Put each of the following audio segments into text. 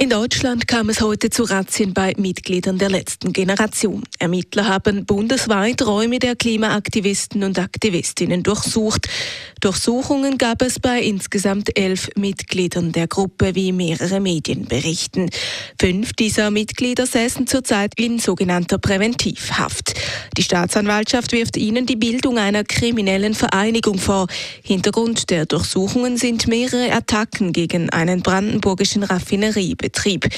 In Deutschland kam es heute zu Razzien bei Mitgliedern der letzten Generation. Ermittler haben bundesweit Räume der Klimaaktivisten und Aktivistinnen durchsucht. Durchsuchungen gab es bei insgesamt elf Mitgliedern der Gruppe, wie mehrere Medien berichten. Fünf dieser Mitglieder säßen zurzeit in sogenannter Präventivhaft. Die Staatsanwaltschaft wirft ihnen die Bildung einer kriminellen Vereinigung vor. Hintergrund der Durchsuchungen sind mehrere Attacken gegen einen brandenburgischen Raffineriebetrieb. Betrieb.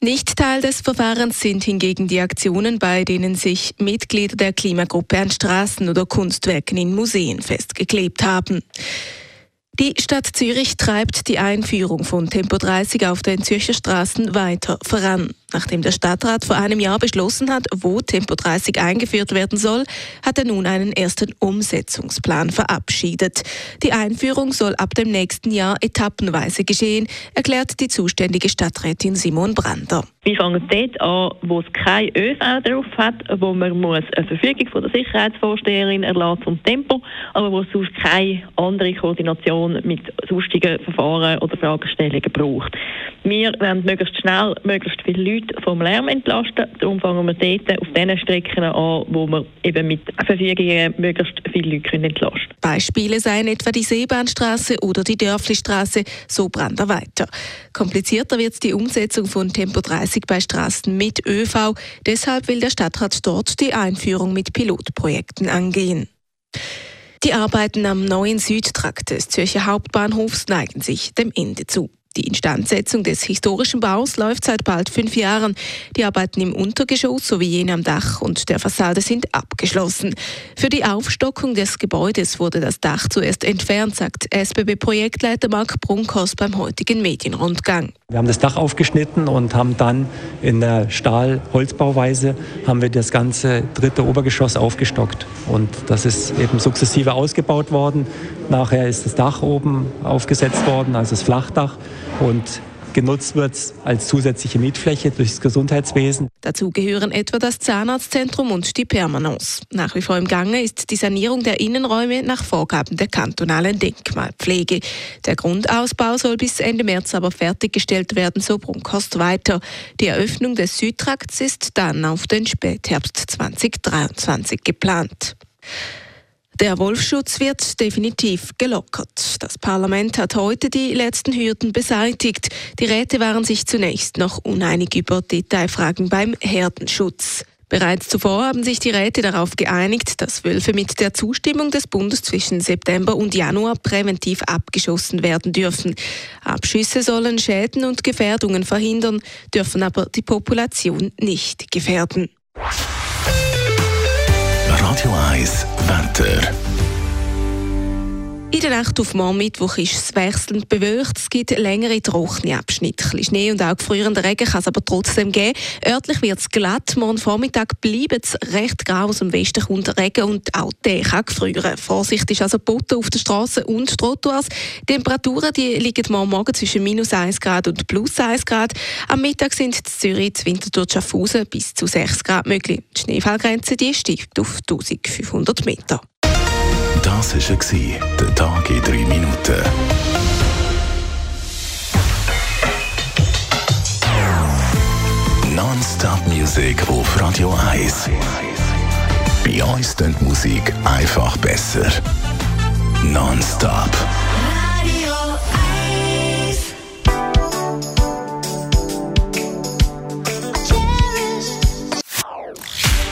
Nicht Teil des Verfahrens sind hingegen die Aktionen, bei denen sich Mitglieder der Klimagruppe an Straßen oder Kunstwerken in Museen festgeklebt haben. Die Stadt Zürich treibt die Einführung von Tempo 30 auf den Zürcher Straßen weiter voran. Nachdem der Stadtrat vor einem Jahr beschlossen hat, wo Tempo 30 eingeführt werden soll, hat er nun einen ersten Umsetzungsplan verabschiedet. Die Einführung soll ab dem nächsten Jahr etappenweise geschehen, erklärt die zuständige Stadträtin Simon Brander. Wir fangen dort an, wo es kein ÖV drauf hat, wo man muss eine Verfügung von der Sicherheitsvorsteherin erlassen zum Tempo, aber wo es sonst keine andere Koordination mit sonstigen Verfahren oder Fragestellungen braucht. Wir wollen möglichst schnell möglichst viele Leute vom Lärm entlasten. Darum fangen wir dort auf den Strecken an, wo wir eben mit Verfügungen möglichst viele Leute entlasten können. Beispiele seien etwa die Seebahnstraße oder die Dörflistraße, so Brander weiter. Komplizierter wird die Umsetzung von Tempo 30 bei Straßen mit ÖV. Deshalb will der Stadtrat dort die Einführung mit Pilotprojekten angehen. Die Arbeiten am neuen Südtrakt des Zürcher Hauptbahnhofs neigen sich dem Ende zu. Die Instandsetzung des historischen Baus läuft seit bald fünf Jahren. Die Arbeiten im Untergeschoss sowie jene am Dach und der Fassade sind abgeschlossen. Für die Aufstockung des Gebäudes wurde das Dach zuerst entfernt, sagt SBB-Projektleiter Marc Brunkhaus beim heutigen Medienrundgang. Wir haben das Dach aufgeschnitten und haben dann in der Stahl-Holzbauweise haben wir das ganze dritte Obergeschoss aufgestockt. Und das ist eben sukzessive ausgebaut worden. Nachher ist das Dach oben aufgesetzt worden, also das Flachdach. Und genutzt wird als zusätzliche Mietfläche durchs Gesundheitswesen. Dazu gehören etwa das Zahnarztzentrum und die Permanence. Nach wie vor im Gange ist die Sanierung der Innenräume nach Vorgaben der kantonalen Denkmalpflege. Der Grundausbau soll bis Ende März aber fertiggestellt werden, so Brunkhorst weiter. Die Eröffnung des Südtrakts ist dann auf den Spätherbst 2023 geplant. Der Wolfschutz wird definitiv gelockert. Das Parlament hat heute die letzten Hürden beseitigt. Die Räte waren sich zunächst noch uneinig über Detailfragen beim Herdenschutz. Bereits zuvor haben sich die Räte darauf geeinigt, dass Wölfe mit der Zustimmung des Bundes zwischen September und Januar präventiv abgeschossen werden dürfen. Abschüsse sollen Schäden und Gefährdungen verhindern, dürfen aber die Population nicht gefährden. Radio 1 Wetter. In der Nacht auf morgen Mittwoch ist es wechselnd bewölkt. Es gibt längere trockene Abschnitte. Ein Schnee und auch gefrierender Regen kann es aber trotzdem geben. Örtlich wird es glatt. Morgen Vormittag bleibt es recht grau. Aus dem Westen kommt Regen und auch der kann gefrieren. Vorsicht ist also Botten auf der Straße und Trottoirs. Die Temperaturen die liegen morgen Morgen zwischen minus 1 Grad und plus 1 Grad. Am Mittag sind in Zürich, Winterthur, Schaffhausen bis zu 6 Grad möglich. Die Schneefallgrenze die steigt auf 1500 Meter. Das war der Tag in drei Minuten. Non-Stop Music auf Radio 1. Bei uns die Musik einfach besser. Non-Stop.